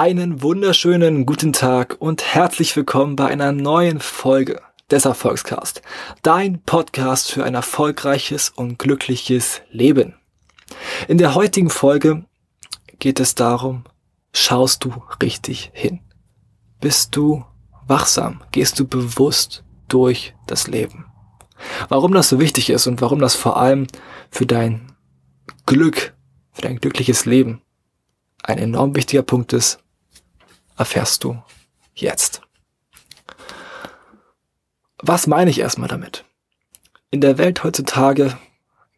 Einen wunderschönen guten Tag und herzlich willkommen bei einer neuen Folge des Erfolgscast. Dein Podcast für ein erfolgreiches und glückliches Leben. In der heutigen Folge geht es darum, schaust du richtig hin? Bist du wachsam? Gehst du bewusst durch das Leben? Warum das so wichtig ist und warum das vor allem für dein Glück, für dein glückliches Leben ein enorm wichtiger Punkt ist, erfährst du jetzt. Was meine ich erstmal damit? In der Welt heutzutage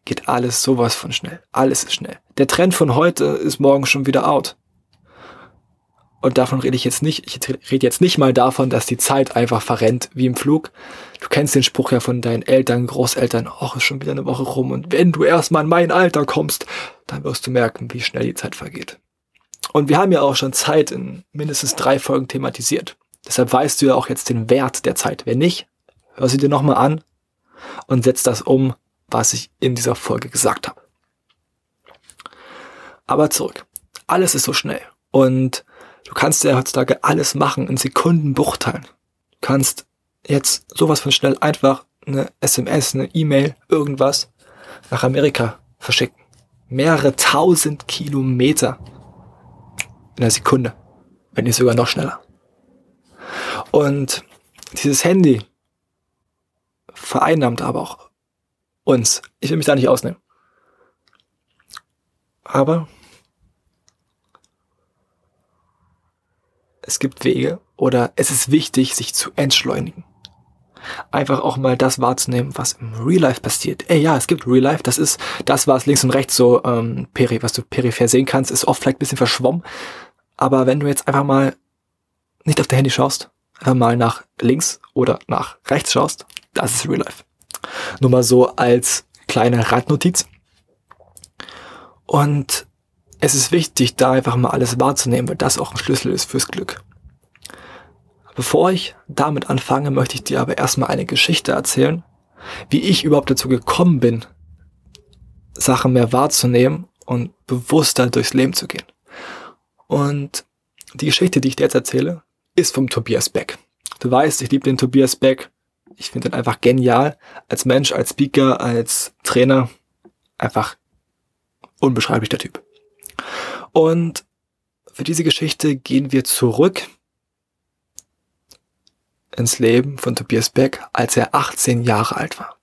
geht alles sowas von schnell. Alles ist schnell. Der Trend von heute ist morgen schon wieder out. Und davon rede ich jetzt nicht. Ich rede jetzt nicht mal davon, dass die Zeit einfach verrennt wie im Flug. Du kennst den Spruch ja von deinen Eltern, Großeltern. ach, ist schon wieder eine Woche rum. Und wenn du erstmal in mein Alter kommst, dann wirst du merken, wie schnell die Zeit vergeht. Und wir haben ja auch schon Zeit in mindestens drei Folgen thematisiert. Deshalb weißt du ja auch jetzt den Wert der Zeit. Wenn nicht, hör sie dir nochmal an und setz das um, was ich in dieser Folge gesagt habe. Aber zurück. Alles ist so schnell. Und du kannst ja heutzutage alles machen in Sekundenbruchteilen. Du kannst jetzt sowas von schnell einfach eine SMS, eine E-Mail, irgendwas nach Amerika verschicken. Mehrere tausend Kilometer in einer Sekunde, wenn nicht sogar noch schneller. Und dieses Handy vereinnahmt aber auch uns. Ich will mich da nicht ausnehmen. Aber es gibt Wege oder es ist wichtig, sich zu entschleunigen. Einfach auch mal das wahrzunehmen, was im Real Life passiert. Ey, ja, es gibt Real Life, das ist das, was links und rechts so, ähm, peri, was du peripher sehen kannst, ist oft vielleicht ein bisschen verschwommen. Aber wenn du jetzt einfach mal nicht auf dein Handy schaust, einfach mal nach links oder nach rechts schaust, das ist Real Life. Nur mal so als kleine Randnotiz. Und es ist wichtig, da einfach mal alles wahrzunehmen, weil das auch ein Schlüssel ist fürs Glück. Bevor ich damit anfange, möchte ich dir aber erstmal eine Geschichte erzählen, wie ich überhaupt dazu gekommen bin, Sachen mehr wahrzunehmen und bewusster durchs Leben zu gehen. Und die Geschichte, die ich dir jetzt erzähle, ist vom Tobias Beck. Du weißt, ich liebe den Tobias Beck. Ich finde ihn einfach genial. Als Mensch, als Speaker, als Trainer. Einfach unbeschreiblicher Typ. Und für diese Geschichte gehen wir zurück ins Leben von Tobias Beck, als er 18 Jahre alt war.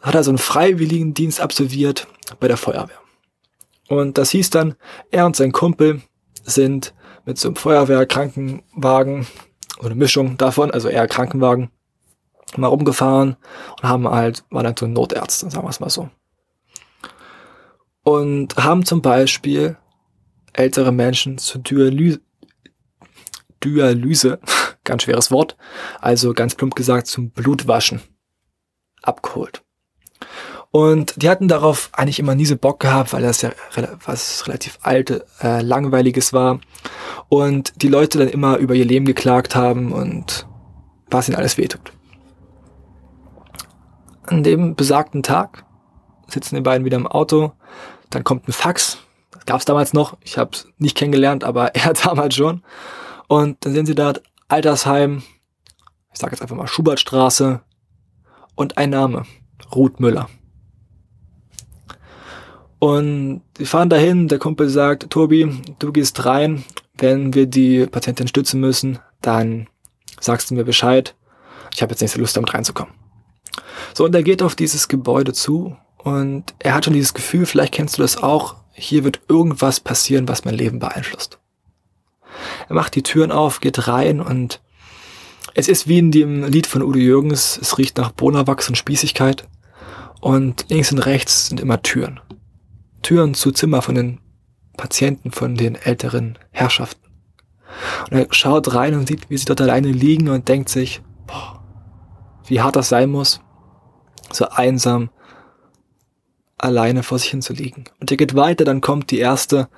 Hat er so einen freiwilligen Dienst absolviert bei der Feuerwehr. Und das hieß dann, er und sein Kumpel sind mit so einem Feuerwehrkrankenwagen, eine Mischung davon, also eher Krankenwagen, mal rumgefahren und haben halt, waren dann so Notärzte, sagen wir es mal so. Und haben zum Beispiel ältere Menschen zur Dialyse, Dialyse, ganz schweres Wort, also ganz plump gesagt zum Blutwaschen abgeholt. Und die hatten darauf eigentlich immer nie so Bock gehabt, weil das ja was relativ alte, äh, langweiliges war. Und die Leute dann immer über ihr Leben geklagt haben und was ihnen alles wehtut. An dem besagten Tag sitzen die beiden wieder im Auto, dann kommt ein Fax, das gab es damals noch, ich habe es nicht kennengelernt, aber er damals schon. Und dann sehen sie da Altersheim, ich sage jetzt einfach mal Schubertstraße und ein Name, Ruth Müller. Und wir fahren dahin, der Kumpel sagt, Tobi, du gehst rein, wenn wir die Patientin stützen müssen, dann sagst du mir Bescheid. Ich habe jetzt nicht so Lust, damit reinzukommen. So, und er geht auf dieses Gebäude zu und er hat schon dieses Gefühl, vielleicht kennst du das auch, hier wird irgendwas passieren, was mein Leben beeinflusst. Er macht die Türen auf, geht rein und es ist wie in dem Lied von Udo Jürgens, es riecht nach Bonawachs und Spießigkeit und links und rechts sind immer Türen. Türen zu Zimmer von den Patienten, von den älteren Herrschaften. Und er schaut rein und sieht, wie sie dort alleine liegen und denkt sich, boah, wie hart das sein muss, so einsam alleine vor sich hin zu liegen. Und er geht weiter, dann kommt die erste,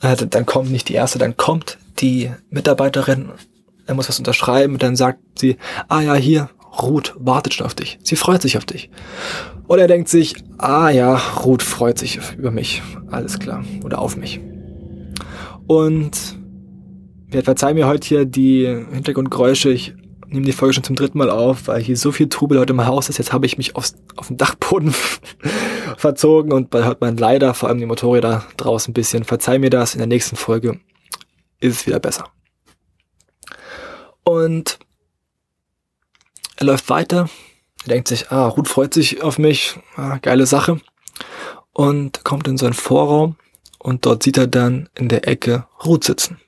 äh, dann kommt nicht die erste, dann kommt die Mitarbeiterin, er muss was unterschreiben und dann sagt sie, ah ja, hier, Ruth wartet schon auf dich. Sie freut sich auf dich. Und er denkt sich, ah ja, Ruth freut sich über mich. Alles klar. Oder auf mich. Und verzeih mir heute hier die Hintergrundgeräusche. Ich nehme die Folge schon zum dritten Mal auf, weil hier so viel Trubel heute im Haus ist. Jetzt habe ich mich aufs, auf den Dachboden verzogen und da hört man leider vor allem die Motorräder draußen ein bisschen. Verzeih mir das. In der nächsten Folge ist es wieder besser. Und er läuft weiter. Er denkt sich, ah, Ruth freut sich auf mich. Ah, geile Sache. Und kommt in so einen Vorraum und dort sieht er dann in der Ecke Ruth sitzen.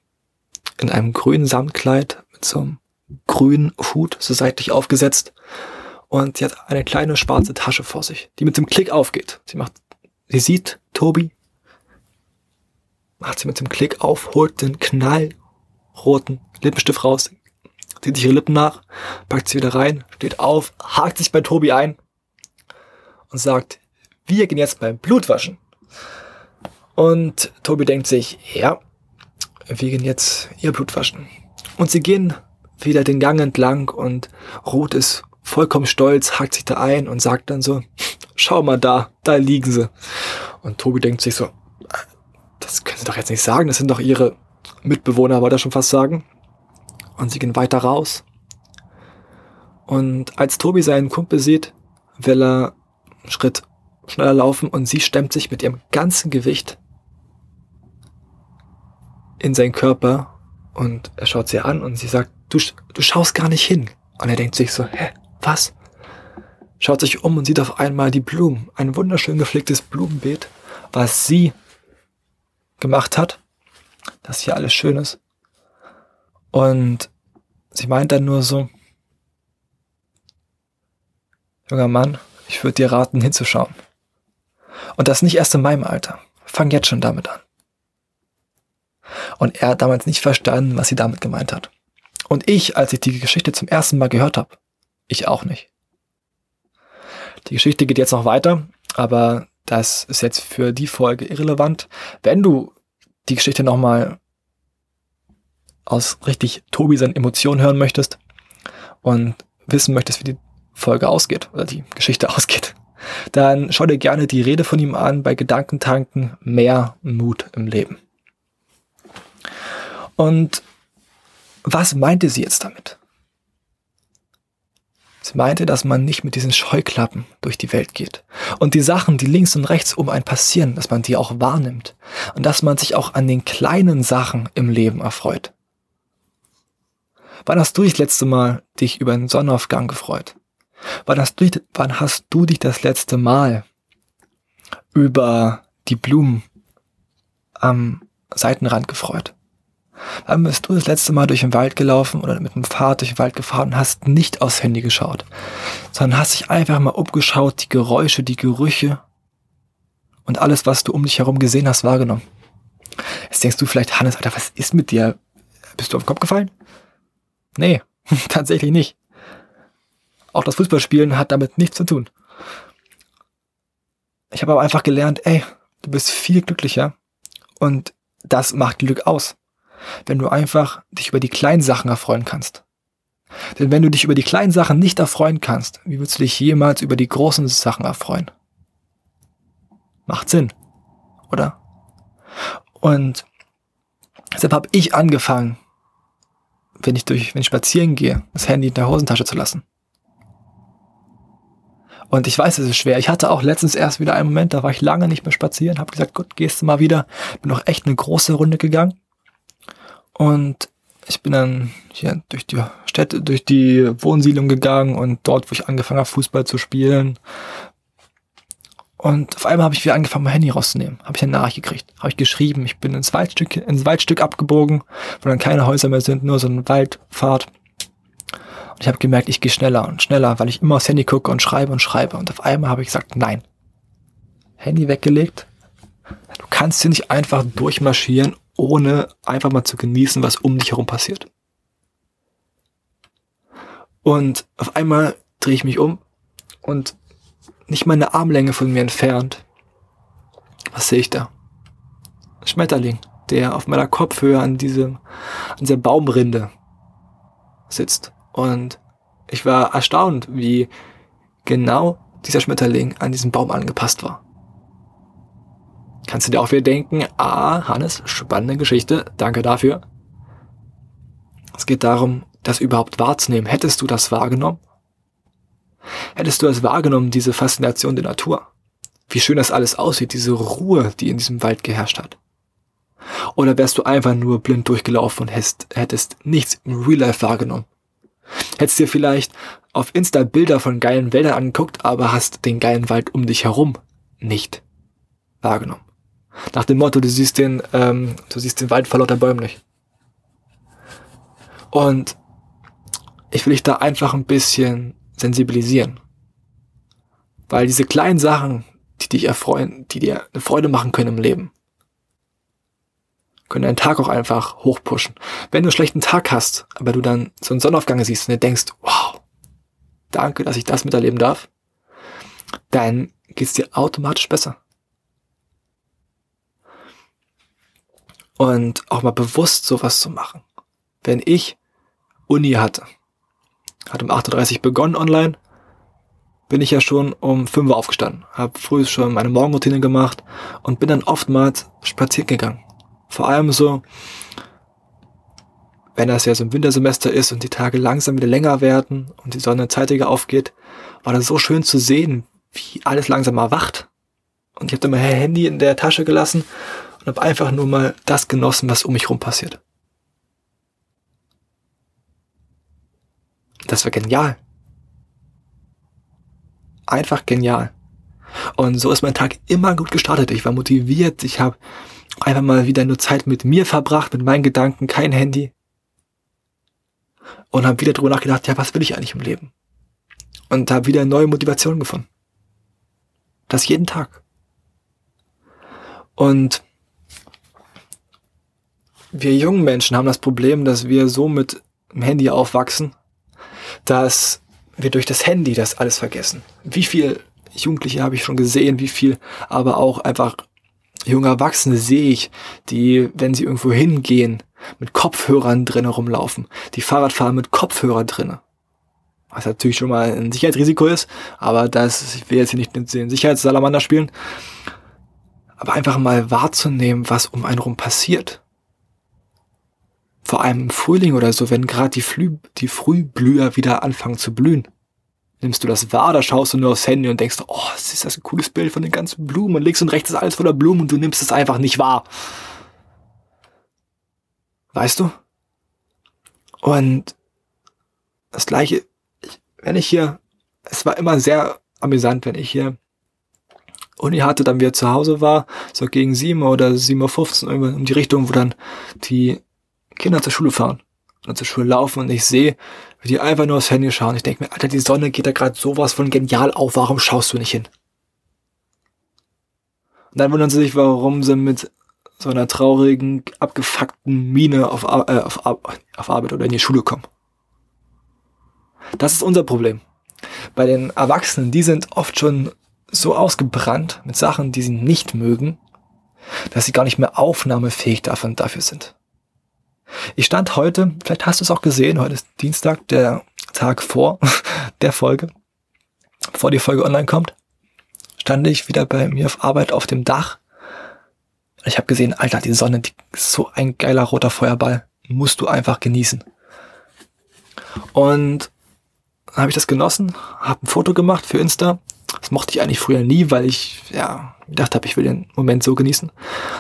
In einem grünen Samtkleid mit so einem grünen Hut, so seitlich aufgesetzt. Und sie hat eine kleine schwarze Tasche vor sich, die mit dem Klick aufgeht. Sie macht, sie sieht Tobi, macht sie mit dem Klick auf, holt den knallroten Lippenstift raus, zieht sich ihre Lippen nach, packt sie wieder rein, steht auf, hakt sich bei Tobi ein und sagt, wir gehen jetzt beim Blutwaschen. Und Tobi denkt sich, ja, wir gehen jetzt ihr Blut waschen. Und sie gehen wieder den Gang entlang und Ruth ist vollkommen stolz, hakt sich da ein und sagt dann so, schau mal da, da liegen sie. Und Tobi denkt sich so, das können sie doch jetzt nicht sagen, das sind doch ihre Mitbewohner, wollte er schon fast sagen. Und sie gehen weiter raus. Und als Tobi seinen Kumpel sieht, will er einen Schritt schneller laufen und sie stemmt sich mit ihrem ganzen Gewicht in seinen Körper und er schaut sie an und sie sagt, du, du schaust gar nicht hin. Und er denkt sich so, hä, was? Schaut sich um und sieht auf einmal die Blumen, ein wunderschön gepflegtes Blumenbeet, was sie gemacht hat, dass hier alles schön ist. Und sie meint dann nur so, junger Mann, ich würde dir raten, hinzuschauen. Und das nicht erst in meinem Alter. Fang jetzt schon damit an. Und er hat damals nicht verstanden, was sie damit gemeint hat. Und ich, als ich die Geschichte zum ersten Mal gehört habe, ich auch nicht. Die Geschichte geht jetzt noch weiter, aber das ist jetzt für die Folge irrelevant. Wenn du die Geschichte nochmal aus richtig Tobi seinen Emotionen hören möchtest und wissen möchtest, wie die Folge ausgeht oder die Geschichte ausgeht, dann schau dir gerne die Rede von ihm an bei Gedankentanken mehr Mut im Leben. Und was meinte sie jetzt damit? Sie meinte, dass man nicht mit diesen Scheuklappen durch die Welt geht. Und die Sachen, die links und rechts um einen passieren, dass man die auch wahrnimmt. Und dass man sich auch an den kleinen Sachen im Leben erfreut. Wann hast du dich das letzte Mal dich über einen Sonnenaufgang gefreut? Wann hast du, wann hast du dich das letzte Mal über die Blumen am Seitenrand gefreut? Wann bist du das letzte Mal durch den Wald gelaufen oder mit dem Fahrrad durch den Wald gefahren und hast nicht aufs Handy geschaut, sondern hast dich einfach mal umgeschaut, die Geräusche, die Gerüche und alles, was du um dich herum gesehen hast, wahrgenommen. Jetzt denkst du vielleicht, Hannes, Alter, was ist mit dir? Bist du auf den Kopf gefallen? Nee, tatsächlich nicht. Auch das Fußballspielen hat damit nichts zu tun. Ich habe aber einfach gelernt, ey, du bist viel glücklicher und das macht Glück aus wenn du einfach dich über die kleinen Sachen erfreuen kannst. Denn wenn du dich über die kleinen Sachen nicht erfreuen kannst, wie willst du dich jemals über die großen Sachen erfreuen? Macht Sinn, oder? Und deshalb habe ich angefangen, wenn ich durch, wenn ich spazieren gehe, das Handy in der Hosentasche zu lassen. Und ich weiß, es ist schwer. Ich hatte auch letztens erst wieder einen Moment, da war ich lange nicht mehr spazieren, habe gesagt, gut, gehst du mal wieder. Bin noch echt eine große Runde gegangen. Und ich bin dann hier durch die Städte, durch die Wohnsiedlung gegangen und dort, wo ich angefangen habe, Fußball zu spielen. Und auf einmal habe ich wieder angefangen, mein Handy rauszunehmen. Habe ich eine Nachricht gekriegt. Habe ich geschrieben. Ich bin ins Waldstück, ins Waldstück abgebogen, wo dann keine Häuser mehr sind, nur so ein Waldpfad. Und ich habe gemerkt, ich gehe schneller und schneller, weil ich immer aufs Handy gucke und schreibe und schreibe. Und auf einmal habe ich gesagt, nein. Handy weggelegt. Du kannst hier nicht einfach durchmarschieren, ohne einfach mal zu genießen, was um dich herum passiert. Und auf einmal drehe ich mich um und nicht mal eine Armlänge von mir entfernt. Was sehe ich da? Schmetterling, der auf meiner Kopfhöhe an diesem, an dieser Baumrinde sitzt. Und Ich war erstaunt, wie genau dieser Schmetterling an diesem Baum angepasst war. Kannst du dir auch wieder denken, ah, Hannes, spannende Geschichte, danke dafür. Es geht darum, das überhaupt wahrzunehmen. Hättest du das wahrgenommen? Hättest du es wahrgenommen, diese Faszination der Natur? Wie schön das alles aussieht, diese Ruhe, die in diesem Wald geherrscht hat. Oder wärst du einfach nur blind durchgelaufen und hättest, hättest nichts im Real Life wahrgenommen? Hättest dir vielleicht auf Insta Bilder von geilen Wäldern angeguckt, aber hast den geilen Wald um dich herum nicht wahrgenommen. Nach dem Motto, du siehst den, ähm, du siehst den Wald vor lauter Bäumen nicht. Und ich will dich da einfach ein bisschen sensibilisieren. Weil diese kleinen Sachen, die dich erfreuen, die dir eine Freude machen können im Leben, können deinen Tag auch einfach hochpushen. Wenn du einen schlechten Tag hast, aber du dann so einen Sonnenaufgang siehst und dir denkst, wow, danke, dass ich das miterleben darf, dann geht's dir automatisch besser. Und auch mal bewusst sowas zu machen. Wenn ich Uni hatte, hat um 8.30 Uhr begonnen online, bin ich ja schon um 5 Uhr aufgestanden, habe früh schon meine Morgenroutine gemacht und bin dann oftmals spazieren gegangen. Vor allem so, wenn das ja so ein Wintersemester ist und die Tage langsam wieder länger werden und die Sonne zeitiger aufgeht, war das so schön zu sehen, wie alles langsam erwacht. Und ich habe dann mein Handy in der Tasche gelassen und habe einfach nur mal das genossen, was um mich rum passiert. Das war genial. Einfach genial. Und so ist mein Tag immer gut gestartet. Ich war motiviert, ich habe einfach mal wieder nur Zeit mit mir verbracht, mit meinen Gedanken, kein Handy. Und habe wieder drüber nachgedacht, ja, was will ich eigentlich im Leben? Und habe wieder neue Motivation gefunden. Das jeden Tag. Und wir jungen Menschen haben das Problem, dass wir so mit dem Handy aufwachsen, dass wir durch das Handy das alles vergessen. Wie viel Jugendliche habe ich schon gesehen, wie viel aber auch einfach junge Erwachsene sehe ich, die, wenn sie irgendwo hingehen, mit Kopfhörern drin herumlaufen. Die Fahrrad fahren mit Kopfhörer drinne. Was natürlich schon mal ein Sicherheitsrisiko ist, aber das, ich will jetzt hier nicht den Sicherheitssalamander spielen. Aber einfach mal wahrzunehmen, was um einen rum passiert. Vor allem im Frühling oder so, wenn gerade die, Flü die Frühblüher wieder anfangen zu blühen. Nimmst du das wahr, da schaust du nur aufs Handy und denkst, oh, ist das ein cooles Bild von den ganzen Blumen und links und rechts ist alles voller Blumen und du nimmst es einfach nicht wahr. Weißt du? Und das gleiche, wenn ich hier, es war immer sehr amüsant, wenn ich hier Uni hatte, dann wieder zu Hause war, so gegen 7 oder 7.15 Uhr, in die Richtung, wo dann die Kinder zur Schule fahren und zur Schule laufen und ich sehe, wie die einfach nur aufs Handy schauen. Ich denke mir, Alter, die Sonne geht da gerade sowas von genial auf, warum schaust du nicht hin? Und dann wundern sie sich, warum sie mit so einer traurigen, abgefuckten Mine auf, äh, auf, auf Arbeit oder in die Schule kommen. Das ist unser Problem. Bei den Erwachsenen, die sind oft schon so ausgebrannt mit Sachen, die sie nicht mögen, dass sie gar nicht mehr aufnahmefähig davon dafür sind. Ich stand heute, vielleicht hast du es auch gesehen, heute ist Dienstag, der Tag vor der Folge, bevor die Folge online kommt, stand ich wieder bei mir auf Arbeit auf dem Dach. Ich habe gesehen, Alter, die Sonne, die ist so ein geiler roter Feuerball, musst du einfach genießen. Und dann habe ich das genossen, habe ein Foto gemacht für Insta. Das mochte ich eigentlich früher nie, weil ich ja gedacht habe, ich will den Moment so genießen.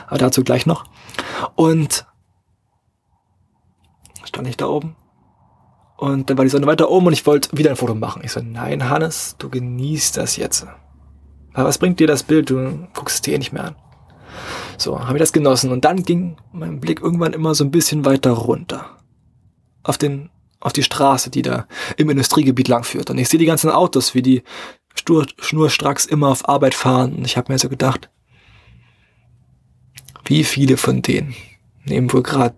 Aber dazu gleich noch. Und stand ich da oben. Und dann war die Sonne weiter oben und ich wollte wieder ein Foto machen. Ich so, nein, Hannes, du genießt das jetzt. Aber was bringt dir das Bild? Du guckst es dir eh nicht mehr an. So, habe ich das genossen. Und dann ging mein Blick irgendwann immer so ein bisschen weiter runter. Auf den, auf die Straße, die da im Industriegebiet langführt. Und ich sehe die ganzen Autos, wie die stur, schnurstracks immer auf Arbeit fahren. Und ich habe mir so gedacht, wie viele von denen nehmen wohl gerade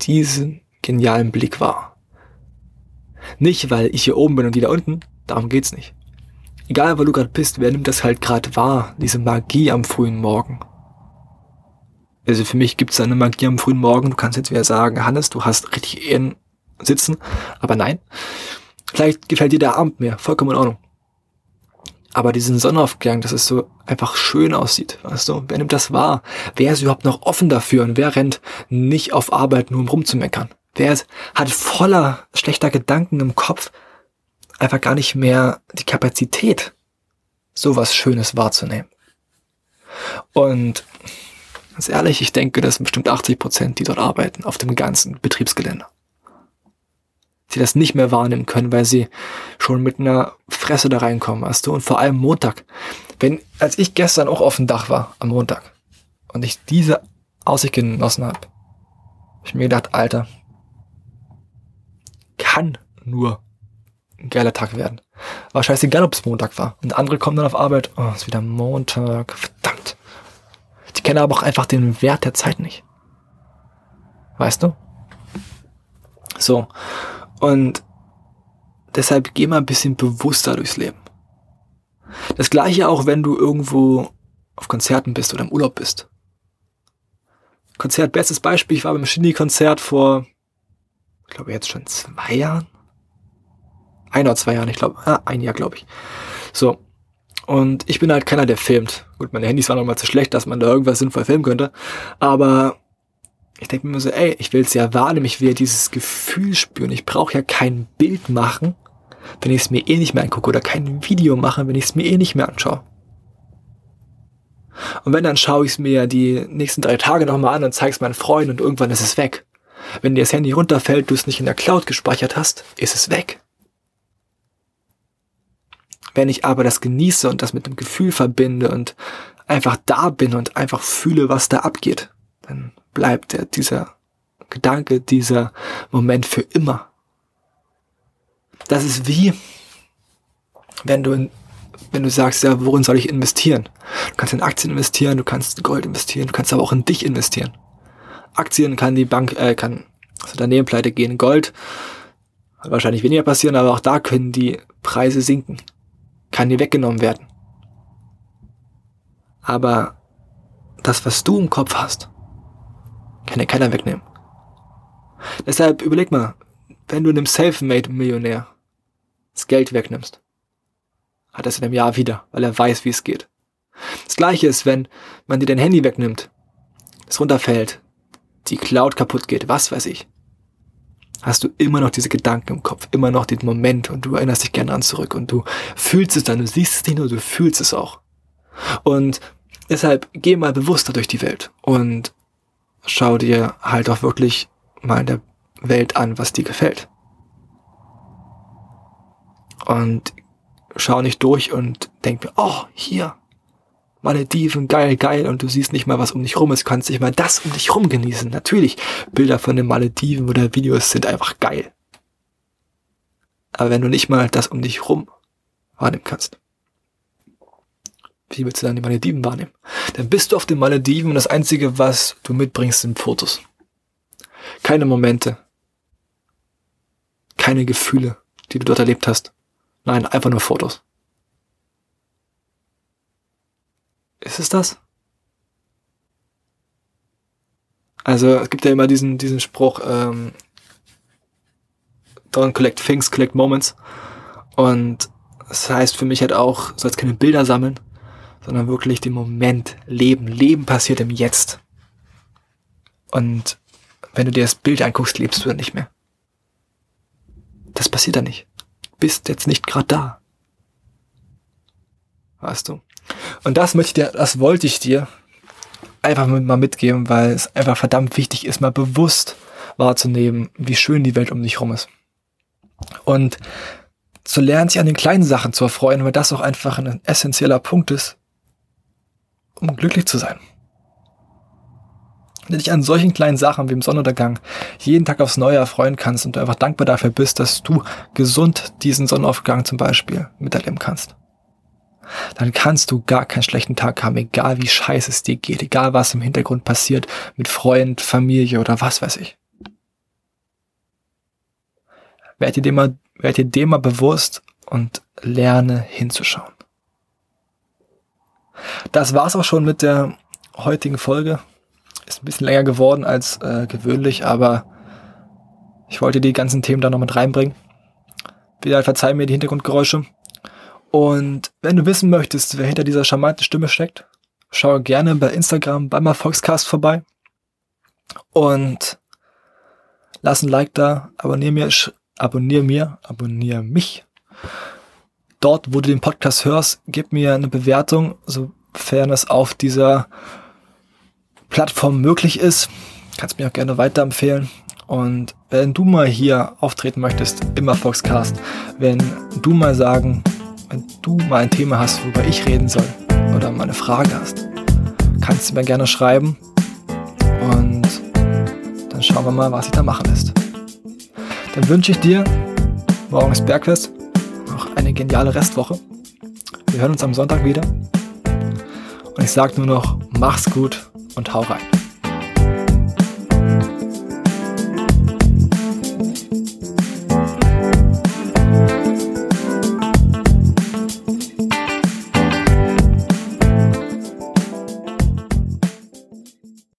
diesen genialen Blick wahr. Nicht, weil ich hier oben bin und die da unten, darum geht's nicht. Egal, wo du gerade bist, wer nimmt das halt gerade wahr, diese Magie am frühen Morgen. Also für mich gibt's eine Magie am frühen Morgen. Du kannst jetzt wieder sagen, Hannes, du hast richtig Ehren sitzen, aber nein. Vielleicht gefällt dir der Abend mehr, vollkommen in Ordnung. Aber diesen Sonnenaufgang, dass es so einfach schön aussieht, weißt du, wer nimmt das wahr? Wer ist überhaupt noch offen dafür und wer rennt nicht auf Arbeit nur um rumzumeckern? Wer ist, hat voller schlechter Gedanken im Kopf einfach gar nicht mehr die Kapazität, sowas Schönes wahrzunehmen? Und ganz ehrlich, ich denke, das sind bestimmt 80 Prozent, die dort arbeiten, auf dem ganzen Betriebsgelände die das nicht mehr wahrnehmen können, weil sie schon mit einer Fresse da reinkommen, weißt du? Und vor allem Montag. Wenn, als ich gestern auch auf dem Dach war, am Montag, und ich diese Aussicht genossen habe, hab ich mir gedacht, Alter, kann nur ein geiler Tag werden. War scheißegal, ob es Montag war. Und andere kommen dann auf Arbeit, oh, ist wieder Montag, verdammt. Die kennen aber auch einfach den Wert der Zeit nicht. Weißt du? So. Und deshalb geh mal ein bisschen bewusster durchs Leben. Das gleiche auch, wenn du irgendwo auf Konzerten bist oder im Urlaub bist. Konzert, bestes Beispiel, ich war beim Shindy-Konzert vor, ich glaube jetzt schon zwei Jahren. Ein oder zwei Jahren, ich glaube, ah, ein Jahr, glaube ich. So. Und ich bin halt keiner, der filmt. Gut, meine Handys waren noch mal zu schlecht, dass man da irgendwas sinnvoll filmen könnte. Aber ich denke mir so, ey, ich will es ja wahrnehmen, ich will ja dieses Gefühl spüren. Ich brauche ja kein Bild machen, wenn ich es mir eh nicht mehr angucke oder kein Video machen, wenn ich es mir eh nicht mehr anschaue. Und wenn, dann schaue ich es mir die nächsten drei Tage nochmal an und zeige es meinen Freunden und irgendwann ist es weg. Wenn dir das Handy runterfällt, du es nicht in der Cloud gespeichert hast, ist es weg. Wenn ich aber das genieße und das mit dem Gefühl verbinde und einfach da bin und einfach fühle, was da abgeht, dann bleibt dieser Gedanke, dieser Moment für immer. Das ist wie, wenn du, in, wenn du sagst, ja, worin soll ich investieren? Du kannst in Aktien investieren, du kannst in Gold investieren, du kannst aber auch in dich investieren. Aktien kann die Bank, äh, kann das Unternehmen pleite gehen. Gold wird wahrscheinlich weniger passieren, aber auch da können die Preise sinken. Kann die weggenommen werden. Aber das, was du im Kopf hast, kann ja keiner wegnehmen. Deshalb überleg mal, wenn du einem Self-Made-Millionär das Geld wegnimmst, hat er es in einem Jahr wieder, weil er weiß, wie es geht. Das gleiche ist, wenn man dir dein Handy wegnimmt, es runterfällt, die Cloud kaputt geht, was weiß ich. Hast du immer noch diese Gedanken im Kopf, immer noch den Moment und du erinnerst dich gerne dran zurück und du fühlst es dann, du siehst es nicht nur, du fühlst es auch. Und deshalb geh mal bewusster durch die Welt und schau dir halt auch wirklich mal in der Welt an, was dir gefällt. Und schau nicht durch und denk mir, oh, hier, Malediven, geil, geil, und du siehst nicht mal, was um dich rum ist, kannst nicht mal das um dich rum genießen. Natürlich, Bilder von den Malediven oder Videos sind einfach geil. Aber wenn du nicht mal das um dich rum wahrnehmen kannst, wie willst du dann die Malediven wahrnehmen? Dann bist du auf den Malediven und das Einzige, was du mitbringst, sind Fotos. Keine Momente. Keine Gefühle, die du dort erlebt hast. Nein, einfach nur Fotos. Ist es das? Also es gibt ja immer diesen, diesen Spruch, ähm, don't collect things, collect moments. Und das heißt für mich halt auch, du sollst keine Bilder sammeln, sondern wirklich den Moment leben. Leben passiert im Jetzt. Und wenn du dir das Bild anguckst, lebst du dann nicht mehr. Das passiert dann nicht. Bist jetzt nicht gerade da. Weißt du? Und das möchte ich dir, das wollte ich dir einfach mal mitgeben, weil es einfach verdammt wichtig ist, mal bewusst wahrzunehmen, wie schön die Welt um dich rum ist. Und zu lernen, sich an den kleinen Sachen zu erfreuen, weil das auch einfach ein essentieller Punkt ist, um glücklich zu sein. Wenn du dich an solchen kleinen Sachen wie im Sonnenuntergang jeden Tag aufs Neue erfreuen kannst und du einfach dankbar dafür bist, dass du gesund diesen Sonnenaufgang zum Beispiel miterleben kannst, dann kannst du gar keinen schlechten Tag haben, egal wie scheiße es dir geht, egal was im Hintergrund passiert, mit Freund, Familie oder was weiß ich. Werd dir dem mal, werd dir dem mal bewusst und lerne hinzuschauen. Das war's auch schon mit der heutigen Folge. Ist ein bisschen länger geworden als äh, gewöhnlich, aber ich wollte die ganzen Themen da noch mit reinbringen. Wieder verzeih mir die Hintergrundgeräusche. Und wenn du wissen möchtest, wer hinter dieser charmanten Stimme steckt, schau gerne bei Instagram beim Erfolgscast vorbei. Und lass ein Like da, abonnier mir, abonnier mir, abonnier mich. Dort, wo du den Podcast hörst, gib mir eine Bewertung, sofern es auf dieser Plattform möglich ist. Kannst mir auch gerne weiterempfehlen. Und wenn du mal hier auftreten möchtest im Erfolgscast, wenn du mal sagen, wenn du mal ein Thema hast, worüber ich reden soll oder mal eine Frage hast, kannst du mir gerne schreiben. Und dann schauen wir mal, was sich da machen lässt. Dann wünsche ich dir, morgen ist Bergfest, noch eine geniale Restwoche. Wir hören uns am Sonntag wieder. Und ich sage nur noch, mach's gut und hau rein.